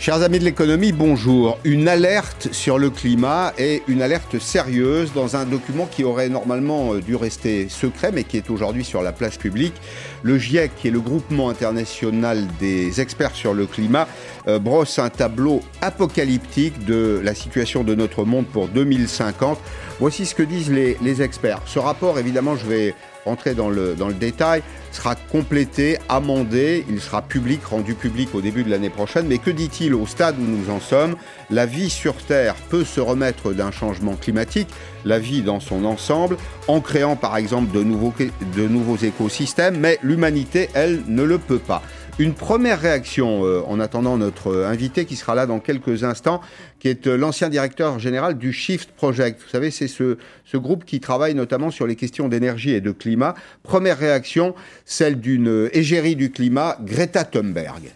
Chers amis de l'économie, bonjour. Une alerte sur le climat et une alerte sérieuse dans un document qui aurait normalement euh, dû rester secret mais qui est aujourd'hui sur la place publique. Le GIEC, qui est le groupement international des experts sur le climat, euh, brosse un tableau apocalyptique de la situation de notre monde pour 2050. Voici ce que disent les, les experts. Ce rapport, évidemment, je vais rentrer dans le, dans détail, sera complété, amendé, il sera public, rendu public au début de l'année prochaine. Mais que dit-il au stade où nous en sommes? La vie sur Terre peut se remettre d'un changement climatique, la vie dans son ensemble, en créant par exemple de nouveaux, de nouveaux écosystèmes, mais l'humanité, elle, ne le peut pas. Une première réaction euh, en attendant notre euh, invité qui sera là dans quelques instants, qui est euh, l'ancien directeur général du Shift Project. Vous savez, c'est ce, ce groupe qui travaille notamment sur les questions d'énergie et de climat. Première réaction, celle d'une égérie du climat, Greta Thunberg.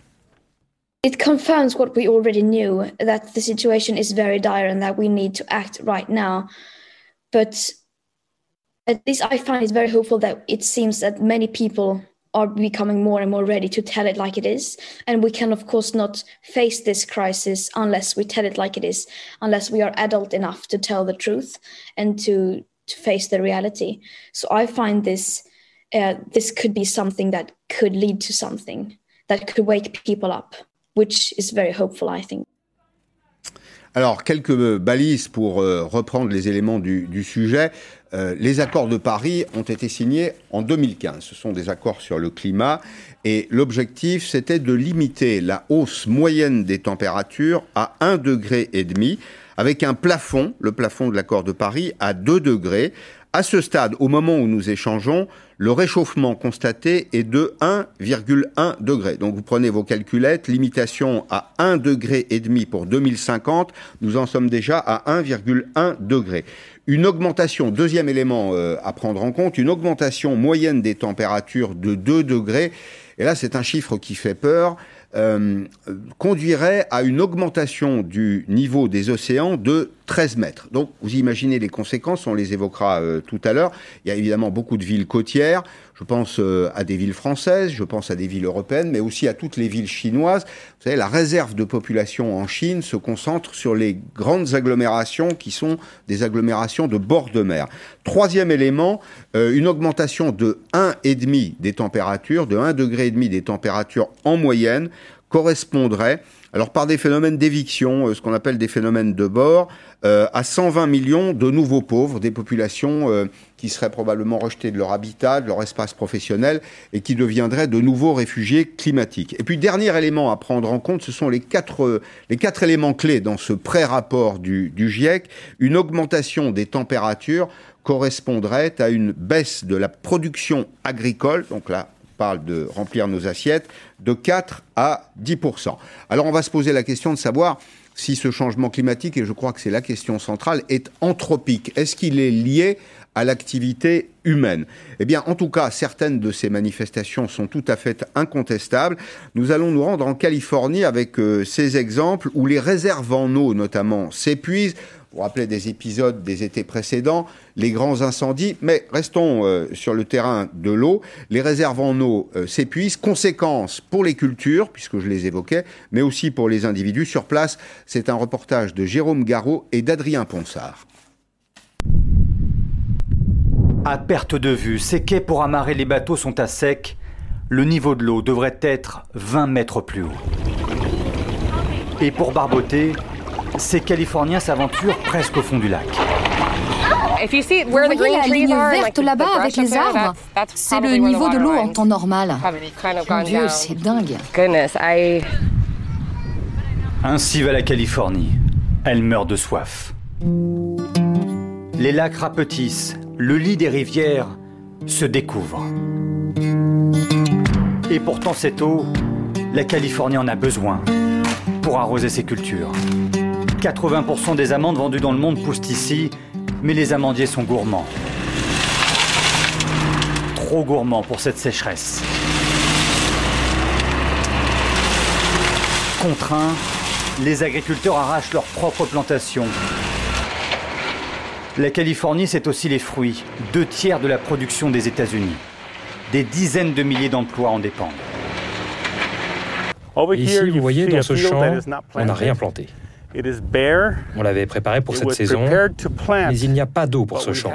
It confirms what we already knew that the situation is very dire and that we need to act right now. But at least I find it very hopeful that it seems that many people are becoming more and more ready to tell it like it is. And we can, of course, not face this crisis unless we tell it like it is, unless we are adult enough to tell the truth and to, to face the reality. So I find this uh, this could be something that could lead to something that could wake people up, which is very hopeful, I think. Alors, quelques balises pour euh, reprendre les éléments du, du sujet. Euh, les accords de Paris ont été signés en 2015. Ce sont des accords sur le climat et l'objectif, c'était de limiter la hausse moyenne des températures à 1,5 degré et demi avec un plafond, le plafond de l'accord de Paris, à 2 degrés. À ce stade, au moment où nous échangeons, le réchauffement constaté est de 1,1 degré. Donc vous prenez vos calculettes, limitation à 1 degré et demi pour 2050, nous en sommes déjà à 1,1 degré. Une augmentation, deuxième élément euh, à prendre en compte, une augmentation moyenne des températures de 2 degrés. Et là, c'est un chiffre qui fait peur. Euh, conduirait à une augmentation du niveau des océans de 13 mètres. Donc, vous imaginez les conséquences, on les évoquera euh, tout à l'heure. Il y a évidemment beaucoup de villes côtières. Je pense euh, à des villes françaises, je pense à des villes européennes, mais aussi à toutes les villes chinoises. Vous savez, la réserve de population en Chine se concentre sur les grandes agglomérations qui sont des agglomérations de bord de mer. Troisième élément, euh, une augmentation de 1,5 des températures, de 1,5 degré des températures en moyenne, correspondrait alors par des phénomènes d'éviction, euh, ce qu'on appelle des phénomènes de bord, euh, à 120 millions de nouveaux pauvres, des populations euh, qui seraient probablement rejetées de leur habitat, de leur espace professionnel, et qui deviendraient de nouveaux réfugiés climatiques. Et puis dernier élément à prendre en compte, ce sont les quatre, les quatre éléments clés dans ce pré-rapport du, du GIEC. Une augmentation des températures correspondrait à une baisse de la production agricole, donc là parle de remplir nos assiettes, de 4 à 10% Alors on va se poser la question de savoir si ce changement climatique, et je crois que c'est la question centrale, est anthropique. Est-ce qu'il est lié à l'activité humaine? Eh bien, en tout cas, certaines de ces manifestations sont tout à fait incontestables. Nous allons nous rendre en Californie avec euh, ces exemples où les réserves en eau, notamment, s'épuisent. Vous rappelez des épisodes des étés précédents, les grands incendies, mais restons euh, sur le terrain de l'eau. Les réserves en eau euh, s'épuisent, conséquence pour les cultures, puisque je les évoquais, mais aussi pour les individus. Sur place, c'est un reportage de Jérôme Garot et d'Adrien Ponsard. À perte de vue, ces quais pour amarrer les bateaux sont à sec. Le niveau de l'eau devrait être 20 mètres plus haut. Et pour barboter, ces Californiens s'aventurent presque au fond du lac. Vous voyez la ligne verte là-bas avec les arbres C'est le niveau de l'eau en temps normal. Mon Dieu, c'est dingue. Ainsi va la Californie. Elle meurt de soif. Les lacs rapetissent, le lit des rivières se découvre. Et pourtant cette eau, la Californie en a besoin pour arroser ses cultures. 80% des amandes vendues dans le monde poussent ici, mais les amandiers sont gourmands. Trop gourmands pour cette sécheresse. Contraints, les agriculteurs arrachent leurs propres plantations la Californie, c'est aussi les fruits, deux tiers de la production des États-Unis. Des dizaines de milliers d'emplois en dépendent. Ici, vous voyez, dans ce champ, on n'a rien planté. On l'avait préparé pour cette saison, mais il n'y a pas d'eau pour ce champ.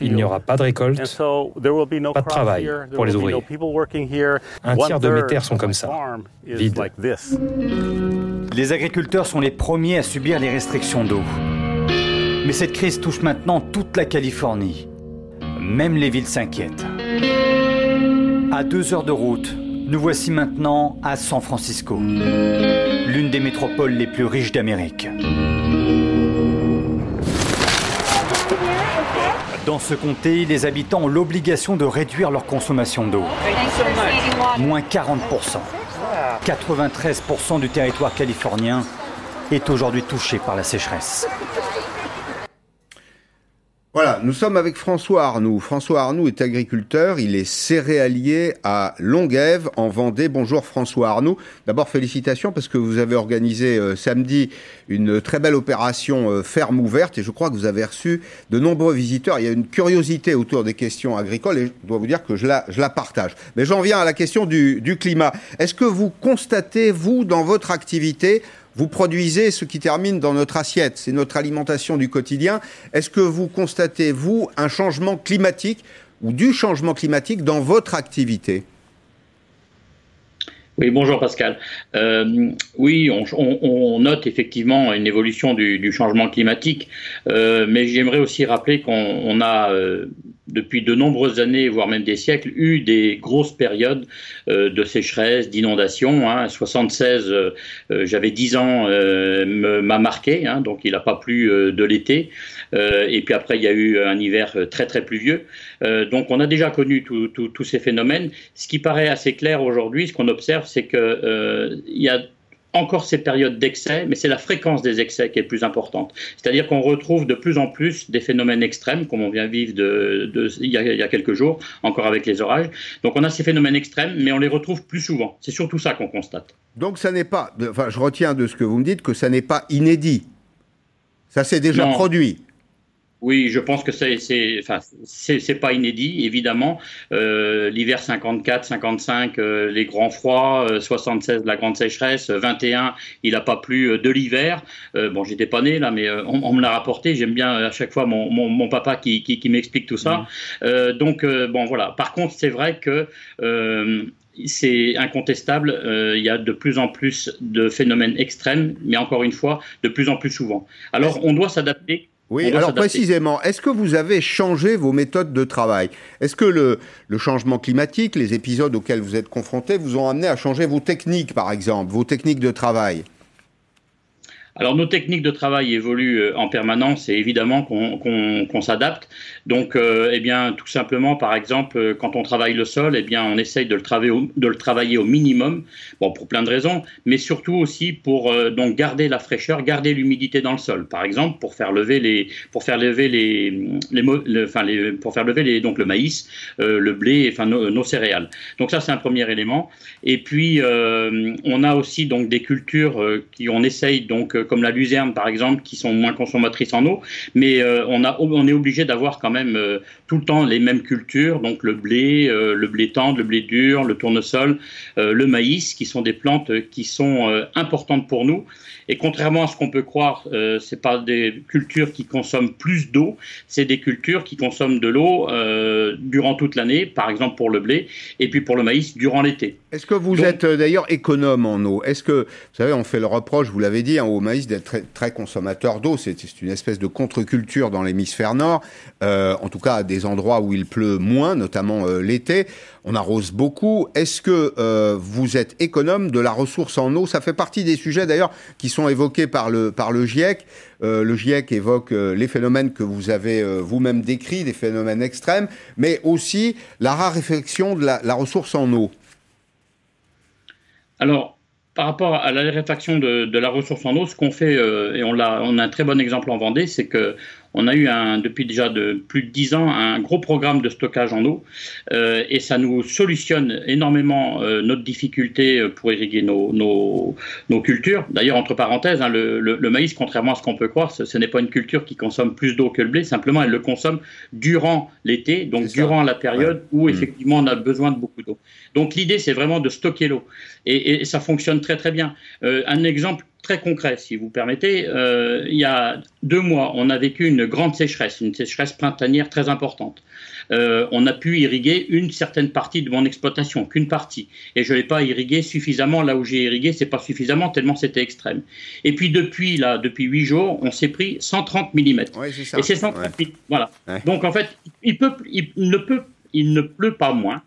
Il n'y aura pas de récolte, pas de travail pour les ouvriers. Un tiers de mes terres sont comme ça, vides. Les agriculteurs sont les premiers à subir les restrictions d'eau. Mais cette crise touche maintenant toute la Californie. Même les villes s'inquiètent. À deux heures de route, nous voici maintenant à San Francisco l'une des métropoles les plus riches d'Amérique. Dans ce comté, les habitants ont l'obligation de réduire leur consommation d'eau. Moins 40%. 93% du territoire californien est aujourd'hui touché par la sécheresse. Voilà, nous sommes avec François Arnoux. François Arnoux est agriculteur, il est céréalier à Longuève en Vendée. Bonjour François Arnoux. D'abord félicitations parce que vous avez organisé euh, samedi une très belle opération euh, ferme ouverte et je crois que vous avez reçu de nombreux visiteurs. Il y a une curiosité autour des questions agricoles et je dois vous dire que je la, je la partage. Mais j'en viens à la question du, du climat. Est-ce que vous constatez, vous, dans votre activité, vous produisez ce qui termine dans notre assiette, c'est notre alimentation du quotidien. Est-ce que vous constatez, vous, un changement climatique ou du changement climatique dans votre activité? Oui, bonjour Pascal. Euh, oui, on, note effectivement une évolution du, changement climatique, euh, mais j'aimerais aussi rappeler qu'on a euh, depuis de nombreuses années, voire même des siècles, eu des grosses périodes euh, de sécheresse, d'inondation. Hein. 76, euh, euh, j'avais 10 ans, m'a marqué, hein, donc il n'a pas plu de l'été. et puis après, il y a eu un hiver très très pluvieux. donc on a déjà connu tous ces phénomènes. Ce qui paraît assez clair aujourd'hui, ce qu'on observe, c'est qu'il y a encore ces périodes d'excès, mais c'est la fréquence des excès qui est plus importante. C'est-à-dire qu'on retrouve de plus en plus des phénomènes extrêmes, comme on vient vivre de, il, y a, quelques jours, encore avec les orages. Donc on a ces phénomènes extrêmes, mais on les retrouve plus souvent. C'est surtout ça qu'on constate. Donc ça n'est pas, enfin je retiens de ce que vous me dites que ça n'est pas inédit. Ça s'est déjà produit. Oui, je pense que c'est enfin pas inédit évidemment. Euh, L'hiver 54, 55, euh, les grands froids, 76 euh, la grande sécheresse, 21 il n'a pas plu de l'hiver. bon, j'étais pas né là, mais on, me l'a rapporté. J'aime bien à chaque fois mon, mon, mon papa qui, qui, qui m'explique tout ça. Mmh. donc bon voilà. Par contre, c'est vrai que c'est incontestable, il y a de plus en plus de phénomènes extrêmes, mais encore une fois, de plus en plus souvent. Alors, on doit s'adapter oui, alors précisément, est-ce que vous avez changé vos méthodes de travail? Est-ce que le, le, changement climatique, les épisodes auxquels vous êtes confrontés, vous ont amené à changer vos techniques, par exemple, vos techniques de travail? Alors nos techniques de travail évoluent euh, en permanence et évidemment qu'on s'adapte. Donc, euh, eh bien, tout simplement, par exemple, euh, quand on travaille le sol, eh bien, on essaye de le travailler au, le minimum, bon, pour plein de raisons, mais surtout aussi pour donc garder la fraîcheur, garder l'humidité dans le sol. Par exemple, pour faire lever les, pour faire lever les, les, enfin, pour faire lever les, donc le maïs, le blé, enfin nos, céréales. Donc ça, c'est un premier élément. Et puis, on a aussi donc des cultures qui on essaye donc comme la luzerne par exemple, qui sont moins consommatrices en eau, mais euh, on, a, on est obligé d'avoir quand même euh, tout le temps les mêmes cultures, donc le blé, euh, le blé tendre, le blé dur, le tournesol, le maïs, qui sont des plantes qui sont importantes pour nous. Et contrairement à ce qu'on peut croire, euh, c'est pas des cultures qui consomment plus d'eau, c'est des cultures qui consomment de l'eau durant toute l'année, par exemple pour le blé, et puis pour le maïs durant l'été. Est-ce que vous êtes d'ailleurs économe en eau? Est-ce que, vous savez, on fait le reproche, vous l'avez dit, hein, au d'être très, très, consommateur d'eau. C'est une espèce de contre-culture dans l'hémisphère nord, euh, en tout cas à des endroits où il pleut moins, notamment euh, l'été. On arrose beaucoup. Est-ce que euh, vous êtes économe de la ressource en eau? Ça fait partie des sujets d'ailleurs qui sont évoqués par le, par le GIEC. le GIEC évoque les phénomènes que vous avez vous-même décrits, des phénomènes extrêmes, mais aussi la raréfaction de la, la ressource en eau. Alors, par rapport à la raréfaction de, la ressource en eau, ce qu'on fait, euh, et on a, on a un très bon exemple en Vendée, c'est que on a eu un, depuis déjà de plus de dix ans un gros programme de stockage en eau euh, et ça nous solutionne énormément euh, notre difficulté pour irriguer nos, nos, nos cultures. D'ailleurs, entre parenthèses, hein, le, le, maïs, contrairement à ce qu'on peut croire, ce, n'est pas une culture qui consomme plus d'eau que le blé, simplement elle le consomme durant l'été, donc durant la période où mmh. effectivement on a besoin de beaucoup d'eau. Donc l'idée, c'est vraiment de stocker l'eau et, et, ça fonctionne très très bien. un exemple très concret, si vous permettez. Euh, il y a deux mois, on a vécu une grande sécheresse, une sécheresse printanière très importante. Euh, on a pu irriguer une certaine partie de mon exploitation, qu'une partie. Et je n'ai pas irrigué suffisamment là où j'ai irrigué, c'est pas suffisamment tellement c'était extrême. Et puis depuis là, depuis huit jours, on s'est pris 130 mm. Et c'est 130 Voilà. Donc en fait, il, peut, il ne peut, il ne pleut pas moins.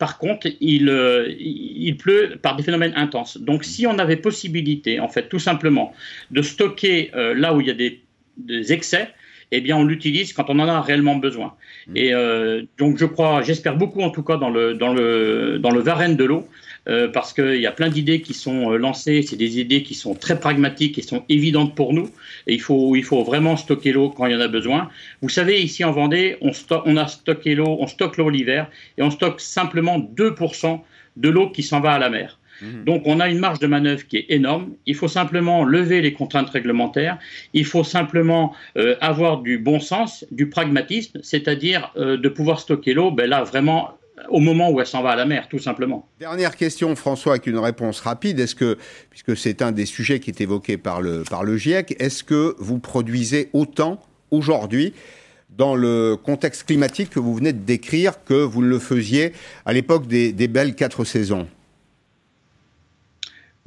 Par contre, euh, il, pleut par des phénomènes intenses. Donc, si on avait possibilité, en fait, tout simplement, de stocker euh, là où il y a des, excès, eh bien, on l'utilise quand on en a réellement besoin. Mmh. Et euh, donc, je crois, j'espère beaucoup, en tout cas, dans le, dans le, dans le Varenne de l'eau, euh, parce qu'il y a plein d'idées qui sont euh, lancées. C'est des idées qui sont très pragmatiques et sont évidentes pour nous. Et il faut, il faut vraiment stocker l'eau quand il y en a besoin. Vous savez, ici en Vendée, on, on a stocké l'eau, on stocke l'eau l'hiver et on stocke simplement 2% de l'eau qui s'en va à la mer. Mmh. Donc on a une marge de manœuvre qui est énorme. Il faut simplement lever les contraintes réglementaires. Il faut simplement euh, avoir du bon sens, du pragmatisme, c'est-à-dire de pouvoir stocker l'eau. Ben là vraiment au moment où elle s'en va à la mer, tout simplement. Dernière question, François, avec une réponse rapide. Est-ce que, puisque c'est un des sujets qui est évoqué par le, GIEC, est-ce que vous produisez autant aujourd'hui dans le contexte climatique que vous venez de décrire que vous le faisiez à l'époque des, belles quatre saisons?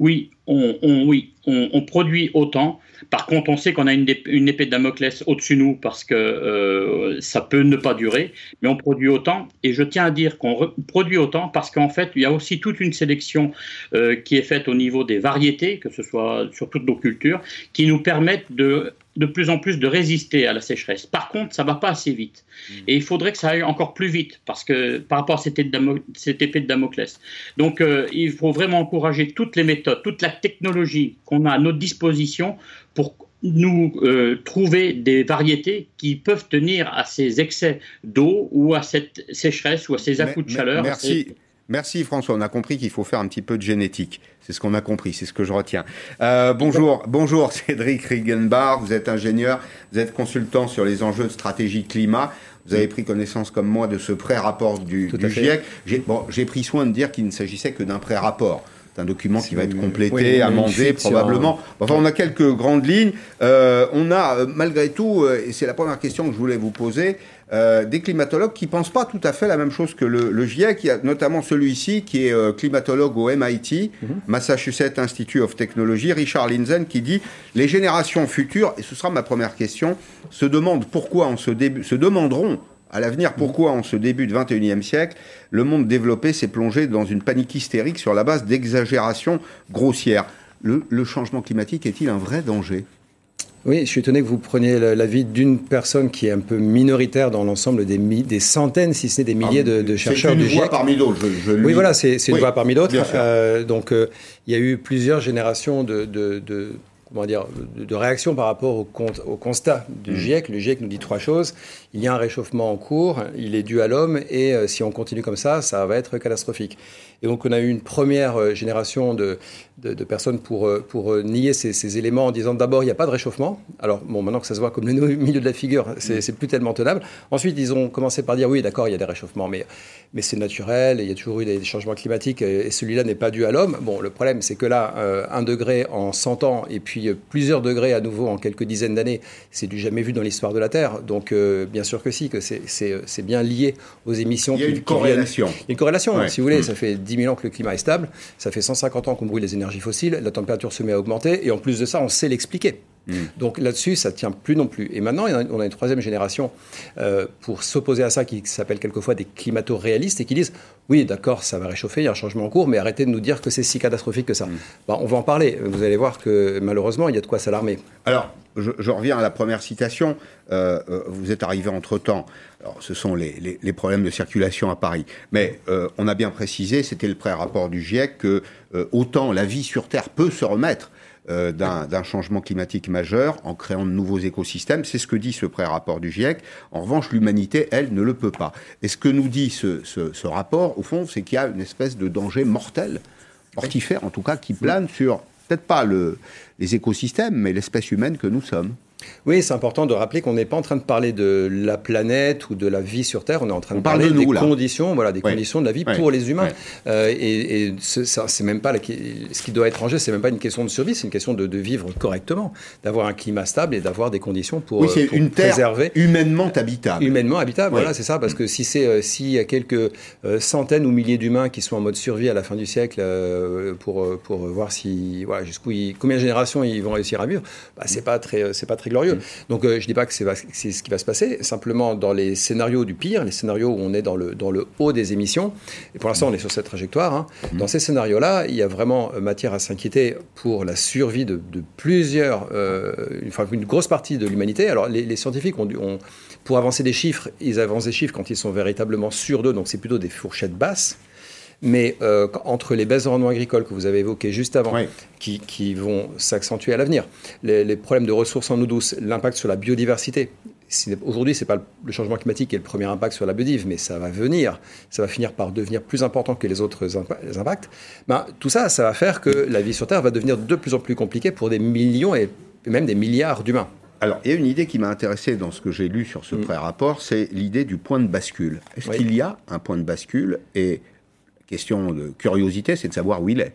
Oui, on, produit autant. Par contre, on sait qu'on a une, épée de Damoclès au-dessus de nous parce que euh, ça peut ne pas durer, mais on produit autant. Et je tiens à dire qu'on produit autant parce qu'en fait, il y a aussi toute une sélection euh, qui est faite au niveau des variétés, que ce soit sur toutes nos cultures, qui nous permettent de de plus en plus de résister à la sécheresse. Par contre, ça va pas assez vite. Mmh. Et il faudrait que ça aille encore plus vite, parce que par rapport à cette épée de Damoclès. Donc, euh, il faut vraiment encourager toutes les méthodes, toute la technologie qu'on a à notre disposition pour nous euh, trouver des variétés qui peuvent tenir à ces excès d'eau ou à cette sécheresse ou à ces à de chaleur. Merci. Merci François, on a compris qu'il faut faire un petit peu de génétique. C'est ce qu'on a compris, c'est ce que je retiens. Euh, bonjour, bonjour Cédric Riegenbach, vous êtes ingénieur, vous êtes consultant sur les enjeux de stratégie climat. Vous avez pris connaissance comme moi de ce pré-rapport du, du GIEC. J'ai bon, pris soin de dire qu'il ne s'agissait que d'un pré-rapport. C'est un document qui va être complété, amendé probablement. Enfin, on a quelques grandes lignes. Euh, on a euh, malgré tout, euh, et c'est la première question que je voulais vous poser, euh, des climatologues qui pensent pas tout à fait la même chose que le, le GIEC. Il y a notamment celui-ci qui est euh, climatologue au MIT, mhm. Massachusetts Institute of Technology, Richard Linzen, qui dit les générations futures, et ce sera ma première question, se demandent pourquoi on se, se demanderont à l'avenir, pourquoi en ce début de 21e siècle, le monde développé s'est plongé dans une panique hystérique sur la base d'exagérations grossières. le changement climatique est-il un vrai danger? Oui, je suis étonné que vous preniez l'avis d'une personne qui est un peu minoritaire dans l'ensemble des, des, centaines, si ce n'est des milliers de, de, chercheurs du GIEC. C'est une voix parmi d'autres. Oui, voilà, c'est une voix parmi d'autres. Euh, donc, euh, il y a eu plusieurs générations de, de comment dire, de, réactions par rapport au, au constat du mmh. GIEC. Le GIEC nous dit trois choses. Il y a un réchauffement en cours, il est dû à l'homme, et euh, si on continue comme ça, ça va être catastrophique. Et donc on a eu une première euh, génération de, de, personnes pour, euh, pour euh, nier ces, éléments en disant d'abord il n'y a pas de réchauffement. Alors bon, maintenant que ça se voit comme le milieu de la figure, c'est plus tellement tenable. Ensuite, ils ont commencé par dire oui, d'accord, il y a des réchauffements, mais, mais c'est naturel, il y a toujours eu des changements climatiques et celui-là n'est pas dû à l'homme. Bon, le problème, c'est que là, un degré en 100 ans et puis plusieurs degrés à nouveau en quelques dizaines d'années, c'est du jamais vu dans l'histoire de la Terre. Donc bien sûr que si, que c'est bien lié aux émissions. Il y a une corrélation. Il y a une corrélation, si vous voulez. Mm. Ça fait 10 000 ans que le climat est stable, ça fait 150 ans qu'on brûle les énergies la température se met à augmenter, et en plus de ça, on sait l'expliquer. Hmm. Donc là-dessus, ça ne tient plus non plus. Et maintenant, on a une troisième génération euh, pour s'opposer à ça qui s'appelle quelquefois des climato-réalistes et qui disent oui, d'accord, ça va réchauffer, il y a un changement en cours, mais arrêtez de nous dire que c'est si catastrophique que ça. Hmm. on va en parler. Vous allez voir que malheureusement, il y a de quoi s'alarmer. Alors, je, reviens à la première citation. Euh, euh, vous êtes arrivé entre-temps. Alors, ce sont les, problèmes de circulation à Paris. Mais on a bien précisé, c'était le pré-rapport du GIEC, que autant la vie sur Terre peut se remettre, euh, d'un changement climatique majeur en créant de nouveaux écosystèmes. C'est ce que dit ce pré-rapport du GIEC. En revanche, l'humanité, elle, ne le peut pas. Et ce que nous dit ce, ce rapport, au fond, c'est qu'il y a une espèce de danger mortel, mortifère en tout cas, qui plane sur peut-être pas le, les écosystèmes, mais l'espèce humaine que nous sommes. Oui, c'est important de rappeler qu'on n'est pas en train de parler de la planète ou de la vie sur Terre, on est en train de parler des conditions, voilà, des conditions de la vie pour les humains. Euh, et, et c'est même pas ce qui doit être en jeu, c'est même pas une question de survie, c'est une question de, vivre correctement, d'avoir un climat stable et d'avoir des conditions pour, oui, pour une terre préserver humainement habitable. Humainement habitable, voilà, c'est ça, parce que si c'est euh, s'il y a quelques euh, centaines ou milliers d'humains qui sont en mode survie à la fin du siècle pour pour voir si voilà jusqu'où combien de générations ils vont réussir à vivre, bah, c'est pas très c'est pas très glorieux. Donc euh, je ne dis pas que c'est ce qui va se passer, simplement dans les scénarios du pire, les scénarios où on est dans le, dans le haut des émissions, et pour l'instant on est sur cette trajectoire, hein. mmh. dans ces scénarios-là, il y a vraiment euh, matière à s'inquiéter pour la survie de, plusieurs, euh, enfin une grosse partie de l'humanité. Alors les, scientifiques ont, ont, pour avancer des chiffres, ils avancent des chiffres quand ils sont véritablement sûrs d'eux, donc c'est plutôt des fourchettes basses. Mais euh, entre les baisses de rendement agricole que vous avez évoquées juste avant, qui, qui, vont s'accentuer à l'avenir, les, problèmes de ressources en eau douce, l'impact sur la biodiversité. Aujourd'hui, ce n'est pas le changement climatique qui est le premier impact sur la biodive, mais ça va venir, ça va finir par devenir plus important que les autres impacts. Ben, tout ça, ça va faire que la vie sur Terre va devenir de plus en plus compliquée pour des millions et même des milliards d'humains. Alors, il y a une idée qui m'a intéressé dans ce que j'ai lu sur ce mm. pré-rapport, c'est l'idée du point de bascule. Est-ce qu'il y a un point de bascule Et question de curiosité, c'est de savoir où il est.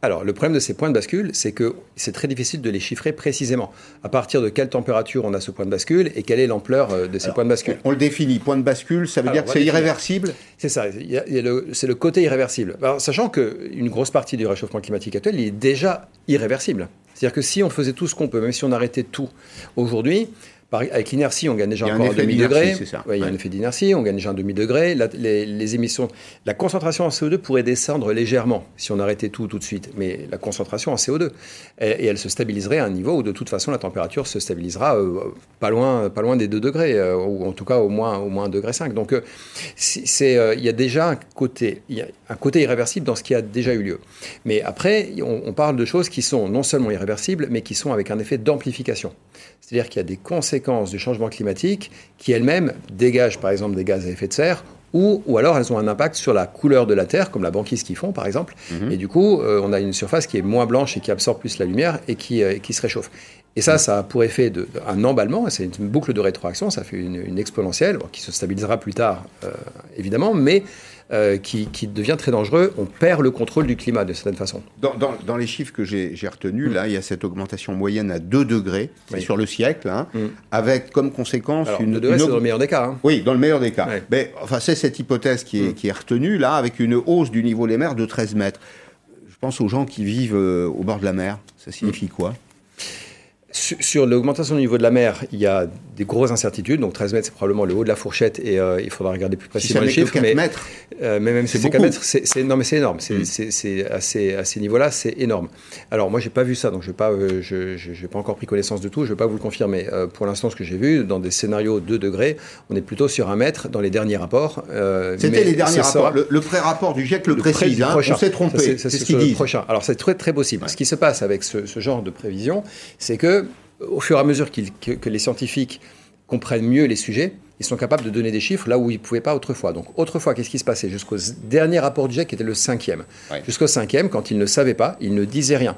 Alors, le problème de ces points de bascule, c'est que c'est très difficile de les chiffrer précisément. À partir de quelle température on a ce point de bascule et quelle est l'ampleur euh, de ces points de bascule On le définit. Point de bascule, ça veut dire que c'est irréversible? C'est ça. C'est le côté irréversible. Alors, sachant qu'une grosse partie du réchauffement climatique actuel est déjà irréversible. C'est-à-dire que si on faisait tout ce qu'on peut, même si on arrêtait tout aujourd'hui, avec l'inertie, on gagne déjà encore un demi-degré. il y a un effet d'inertie, on gagne déjà un demi-degré. les, émissions, la concentration en CO2 pourrait descendre légèrement si on arrêtait tout tout de suite, mais la concentration en CO2, et, elle se stabiliserait à un niveau où de toute façon la température se stabilisera euh, pas, loin, pas loin des 2 degrés, euh, ou en tout cas au moins, au moins 1 degré 5. Donc euh, c'est, il y a déjà un côté, il y a un côté irréversible dans ce qui a déjà eu lieu. Mais après, on, on parle de choses qui sont non seulement irréversibles, mais qui sont avec un effet d'amplification. C'est-à-dire qu'il y a des conséquences du changement climatique qui elles-mêmes dégagent par exemple des gaz à effet de serre ou, ou, alors elles ont un impact sur la couleur de la Terre, comme la banquise qu'ils font par exemple. Mhm. Et du coup, euh, on a une surface qui est moins blanche et qui absorbe plus la lumière et qui, euh, qui se réchauffe. Et ça, ça a pour effet de, un emballement, c'est une boucle de rétroaction, ça fait une, exponentielle qui se stabilisera plus tard, euh, évidemment, mais euh, qui, devient très dangereux. On perd le contrôle du climat de certaine façon. Dans, les chiffres que j'ai retenus, là, il y a cette augmentation moyenne à 2 degrés sur le siècle, hein, mm. avec comme conséquence une. 2 degrés, c'est dans le meilleur des cas. Hein. Oui, dans le meilleur des cas. Mais enfin, c'est cette hypothèse qui est, mm. qui est retenue, là, avec une hausse du niveau des mers de 13 mètres. Je pense aux gens qui vivent euh, au bord de la mer. Ça signifie mm. quoi? Sur l'augmentation du niveau de la mer, il y a des grosses incertitudes. Donc 13 mètres, c'est probablement le haut de la fourchette et euh, il faudra regarder plus précisément les chiffres. mais, mètres. Euh, mais même si c'est 4 mètres, c'est, non, mais c'est énorme. C'est, mm. à ces, niveaux-là, c'est énorme. Alors moi, j'ai pas vu ça, donc je n'ai pas, euh, je, pas encore pris connaissance de tout. Je ne vais pas vous le confirmer. pour l'instant, ce que j'ai vu, dans des scénarios 2 degrés, on est plutôt sur un mètre dans les derniers rapports. C'était les derniers rapports. Le, pré-rapport du GIEC le, précise. Hein. on s'est trompé. C'est, ce qu'ils disent. Prochain. Alors c'est très, très possible. Ce qui se passe avec ce, ce genre de prévision, c'est que au fur et à mesure que, les scientifiques comprennent mieux les sujets, ils sont capables de donner des chiffres là où ils ne pouvaient pas autrefois. Donc autrefois, qu'est-ce qui se passait? Jusqu'au dernier rapport du GIEC, qui était le cinquième. Jusqu'au cinquième, quand ils ne savaient pas, ils ne disaient rien.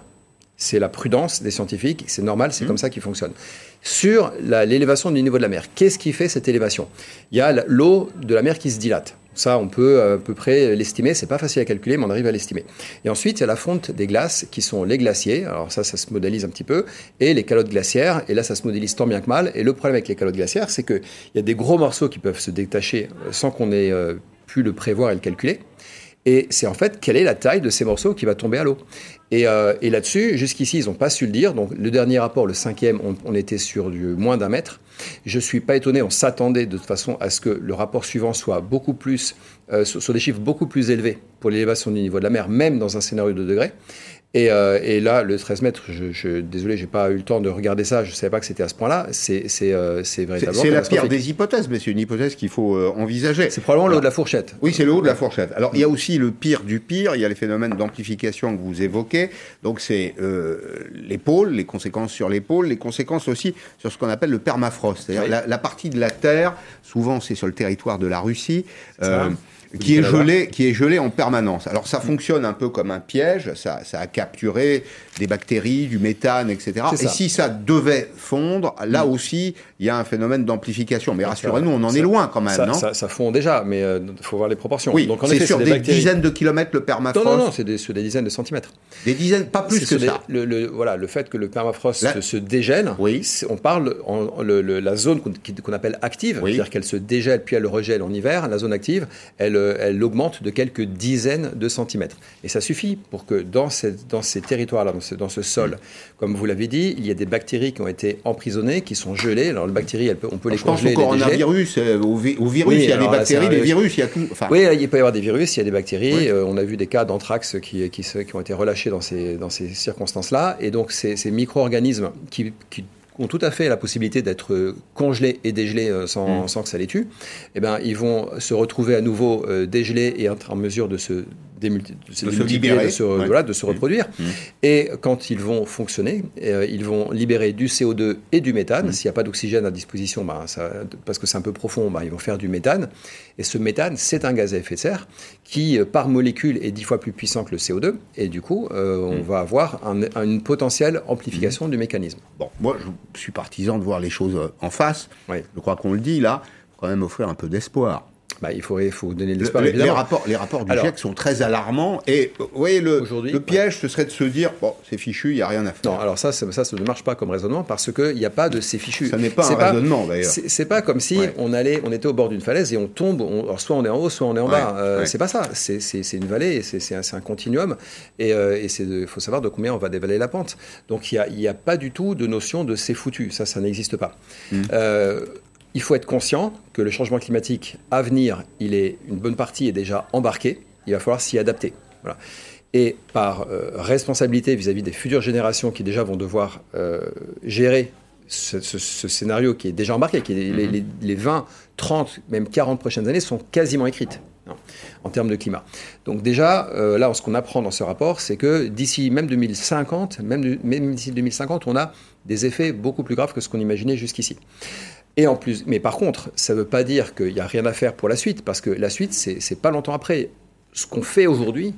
C'est la prudence des scientifiques, c'est normal, c'est mmh. comme ça qu'ils fonctionnent. Sur l'élévation du niveau de la mer, qu'est-ce qui fait cette élévation? Il y a l'eau de la mer qui se dilate. Ça, on peut à peu près l'estimer. C'est pas facile à calculer, mais on arrive à l'estimer. Et ensuite, il y a la fonte des glaces qui sont les glaciers. Alors ça, ça se modélise un petit peu. Et les calottes glaciaires. Et là, ça se modélise tant bien que mal. Et le problème avec les calottes glaciaires, c'est qu'il y a des gros morceaux qui peuvent se détacher euh, sans qu'on ait euh, pu le prévoir et le calculer. Et c'est en fait quelle est la taille de ces morceaux qui va tomber à l'eau. Et, euh, là-dessus, jusqu'ici, ils n'ont pas su le dire. Donc le dernier rapport, le cinquième, on, on était sur du moins d'un mètre. Je ne suis pas étonné, on s'attendait de toute façon à ce que le rapport suivant soit beaucoup plus, euh, sur, des chiffres beaucoup plus élevés pour l'élévation du niveau de la mer, même dans un scénario de degrés. Et, euh, et, là, le 13 mètres, je, je, désolé, j'ai pas eu le temps de regarder ça, je ne savais pas que c'était à ce point-là. C'est euh, véritablement. C'est la pire des hypothèses, mais c'est une hypothèse qu'il faut euh, envisager. C'est probablement le haut de la fourchette. Oui, c'est le haut de la fourchette. Alors, il y a aussi le pire du pire, il y a les phénomènes d'amplification que vous évoquez. Donc, c'est euh, l'épaule, les conséquences sur l'épaule, les conséquences aussi sur ce qu'on appelle le permafrost. C'est-à-dire la, la, partie de la Terre, souvent c'est sur le territoire de la Russie qui est gelé, qui est gelé en permanence. Alors ça fonctionne un peu comme un piège, ça, ça a capturé des bactéries, du méthane, etc. Et si ça devait fondre, là mm. aussi, il y a un phénomène d'amplification. Mais rassurez-nous, on en est loin quand même, ça, non ça, fond déjà, mais il euh, faut voir les proportions. Oui, Donc c'est sur des, dizaines de kilomètres le permafrost. Non, non, non, c'est sur des dizaines de centimètres. Des dizaines, pas plus que ça. le, voilà, le fait que le permafrost se, dégèle, oui. on parle en, la zone qu'on appelle active, c'est-à-dire qu'elle se dégèle puis elle regèle en hiver. La zone active, elle, elle augmente de quelques dizaines de centimètres. Et ça suffit pour que dans, cette, dans ces territoires-là, dans ce, dans ce sol, mm. comme vous l'avez dit, il y a des bactéries qui ont été emprisonnées, qui sont gelées. Alors, les bactéries, on peut les congeler. Je pense au coronavirus, euh, au, au, virus, il y a des bactéries, des virus, il y a tout. Enfin... Oui, il peut y avoir des virus, il y a des bactéries. Euh, on a vu des cas d'anthrax qui, qui, qui, ont été relâchés dans ces, dans ces circonstances-là. Et donc, ces, ces micro-organismes qui, qui ont tout à fait la possibilité d'être congelés et dégelés euh, sans, mm. sans, que ça les tue, eh ben, ils vont se retrouver à nouveau dégelés et être en mesure de se de, se, libérer, de se, voilà, de se mmh. reproduire. Mmh. Et quand ils vont fonctionner, euh, ils vont libérer du CO2 et du méthane. Mmh. S'il n'y a pas d'oxygène à disposition, bah, ça, parce que c'est un peu profond, bah, ils vont faire du méthane. Et ce méthane, c'est un gaz à effet de serre qui, euh, par molécule, est dix fois plus puissant que le CO2. Et du coup, euh, on va avoir une potentielle amplification du mécanisme. Bon, moi, je suis partisan de voir les choses en face. Je crois qu'on le dit là, quand même offrir un peu d'espoir. Bah, il, faut, il faut donner l'espoir. Le, les, rapports, les rapports du GIEC sont très alarmants. Et vous voyez, le, le piège, ce serait de se dire bon, c'est fichu, il n'y a rien à faire. Non, alors ça, ça, ça, ne marche pas comme raisonnement parce qu'il n'y a pas de c'est fichu. Ça n'est pas un raisonnement, d'ailleurs. C'est pas comme si on, allait, on était au bord d'une falaise et on tombe, alors soit on est en haut, soit on est en bas. Euh, c'est pas ça. C'est une vallée, c'est un, un, continuum. Et euh, il faut savoir de combien on va dévaler la pente. Donc il n'y a, a, pas du tout de notion de c'est foutu. Ça, ça n'existe pas. Mmh. Euh, il faut être conscient que le changement climatique à venir, il est, une bonne partie est déjà embarquée. Il va falloir s'y adapter. Et par euh, responsabilité vis-à-vis des futures générations qui déjà vont devoir euh, gérer ce, scénario qui est déjà embarqué, qui est, les, 20, 30, même 40 prochaines années sont quasiment écrites en termes de climat. Donc déjà, euh, là, ce qu'on apprend dans ce rapport, c'est que d'ici même 2050, même, même d'ici 2050, on a des effets beaucoup plus graves que ce qu'on imaginait jusqu'ici. Et en plus, mais par contre, ça ne veut pas dire qu'il n'y a rien à faire pour la suite, parce que la suite, c'est pas longtemps après. Ce qu'on fait aujourd'hui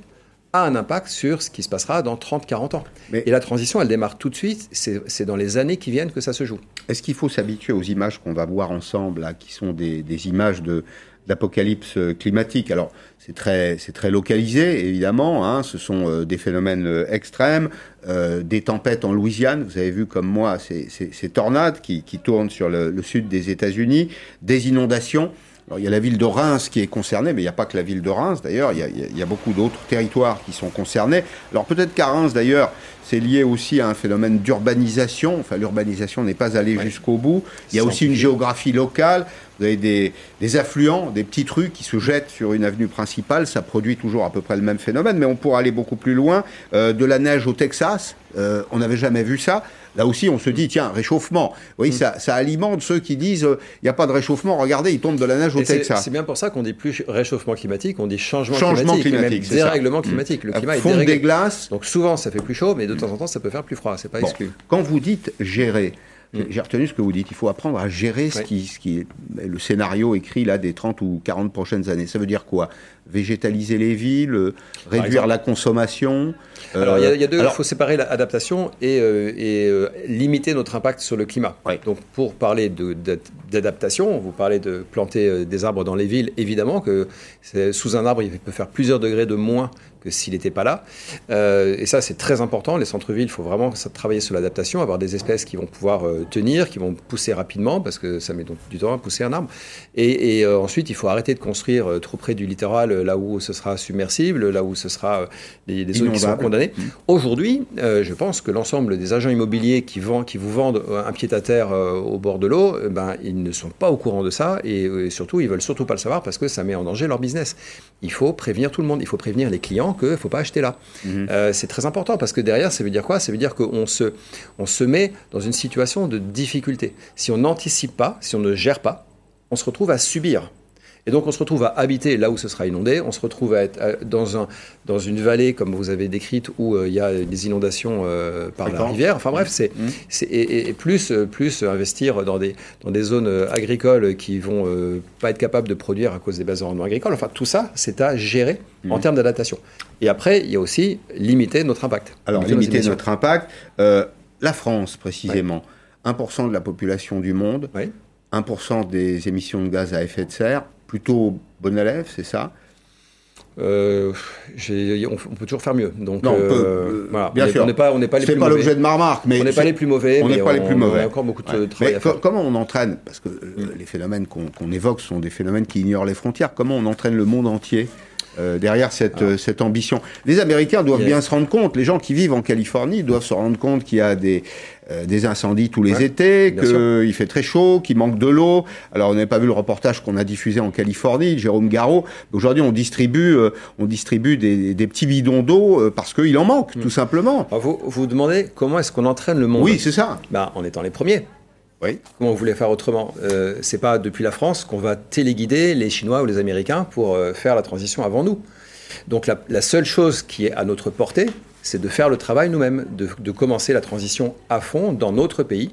a un impact sur ce qui se passera dans 30-40 ans. Et la transition, elle démarre tout de suite. C'est dans les années qui viennent que ça se joue. Est-ce qu'il faut s'habituer aux images qu'on va voir ensemble, là, qui sont des, des images de, d'apocalypse climatique. Alors, c'est très, c'est très localisé, évidemment. Hein, ce sont euh, des phénomènes euh, extrêmes, euh, des tempêtes en Louisiane. Vous avez vu comme moi ces, tornades qui, qui, tournent sur le, le sud des États-Unis, des inondations. Alors, il y a la ville de Reims qui est concernée, mais il n'y a pas que la ville de Reims, d'ailleurs, il, il y a, beaucoup d'autres territoires qui sont concernés. Alors peut-être qu'à Reims, d'ailleurs, c'est lié aussi à un phénomène d'urbanisation. Enfin, l'urbanisation n'est pas allée jusqu'au bout. Il y a aussi une géographie locale. Vous avez des, des, affluents, des petites rues qui se jettent sur une avenue principale. Ça produit toujours à peu près le même phénomène, mais on pourrait aller beaucoup plus loin. Euh, de la neige au Texas, euh, on n'avait jamais vu ça. Là aussi, on se dit, tiens, réchauffement. Oui, mm. ça, ça, alimente ceux qui disent, il euh, n'y a pas de réchauffement, regardez, il tombe de la neige au Texas. C'est bien pour ça qu'on dit plus réchauffement climatique, on dit changement, changement climatique, climatique dérèglement climatique. Le climat est des glaces. Donc souvent, ça fait plus chaud, mais de temps en temps, ça peut faire plus froid, c'est pas exclu. Quand vous dites gérer, Mm. J'ai retenu ce que vous dites. Il faut apprendre à gérer ce, qui, ce qui est le scénario écrit là des 30 ou 40 prochaines années. Ça veut dire quoi? Végétaliser les villes, euh, réduire la consommation. Euh, Alors il y, a, deux. Il faut séparer l'adaptation et, euh, et limiter notre impact sur le climat. Donc pour parler d'adaptation, vous parlez de planter des arbres dans les villes. Évidemment que sous un arbre, il peut faire plusieurs degrés de moins que s'il n'était pas là. Euh, et ça, c'est très important. Les centres-villes, il faut vraiment travailler sur l'adaptation, avoir des espèces qui vont pouvoir tenir, qui vont pousser rapidement, parce que ça met donc du temps à pousser un arbre. Et, ensuite, il faut arrêter de construire trop près du littoral, là où ce sera submersible, là où ce sera des, des zones qui sont condamnées. Mmh. Aujourd'hui, je pense que l'ensemble des agents immobiliers qui, vendent, qui vous vendent un pied-à-terre au bord de l'eau, ben, ils ne sont pas au courant de ça et, surtout, ils veulent surtout pas le savoir parce que ça met en danger leur business. Il faut prévenir tout le monde, il faut prévenir les clients qu'il ne faut pas acheter là. Mmh. c'est très important parce que derrière, ça veut dire quoi? Ça veut dire qu'on se, on se met dans une situation de difficulté. Si on n'anticipe pas, si on ne gère pas, on se retrouve à subir. Et donc on se retrouve à habiter là où ce sera inondé, on se retrouve à être dans, un, dans une vallée comme vous avez décrite où euh, il y a des inondations euh, par la rivière. Enfin bref, c'est, mmh. et, plus, plus investir dans des, dans des zones agricoles qui vont euh, pas être capables de produire à cause des bases de rendement agricoles. Enfin tout ça, c'est à gérer en mmh. termes d'adaptation. Et après, il y a aussi limiter notre impact. Alors limiter notre impact. la France précisément, 1% de la population du monde. 1% des émissions de gaz à effet de serre, plutôt bon élève, c'est ça? Euh, on, peut toujours faire mieux. Donc, non, on peut, euh, voilà. bien sûr. On n'est pas, on n'est pas les plus pas l'objet de ma remarque, mais on n'est pas les plus mauvais. On n'est pas les plus mauvais. On a encore beaucoup de travail à faire. Comment on entraîne? Parce que euh, les phénomènes qu'on évoque sont des phénomènes qui ignorent les frontières. Comment on entraîne le monde entier euh, derrière cette, euh, cette ambition? Les Américains doivent bien se rendre compte, les gens qui vivent en Californie doivent se rendre compte qu'il y a des, euh, des incendies tous les étés, qu'il fait très chaud, qu'il manque de l'eau. Alors on n'a pas vu le reportage qu'on a diffusé en Californie, Jérôme Garot. Aujourd'hui on distribue, on distribue des, des petits bidons d'eau parce qu'il en manque, hmm. tout simplement. vous vous demandez comment est-ce qu'on entraîne le monde Oui, c'est ça. Bah, en étant les premiers. Oui. Comment vous voulez faire autrement? Euh, C'est pas depuis la France qu'on va téléguider les Chinois ou les Américains pour euh, faire la transition avant nous. Donc la, seule chose qui est à notre portée, c'est de faire le travail nous-mêmes, de, commencer la transition à fond dans notre pays,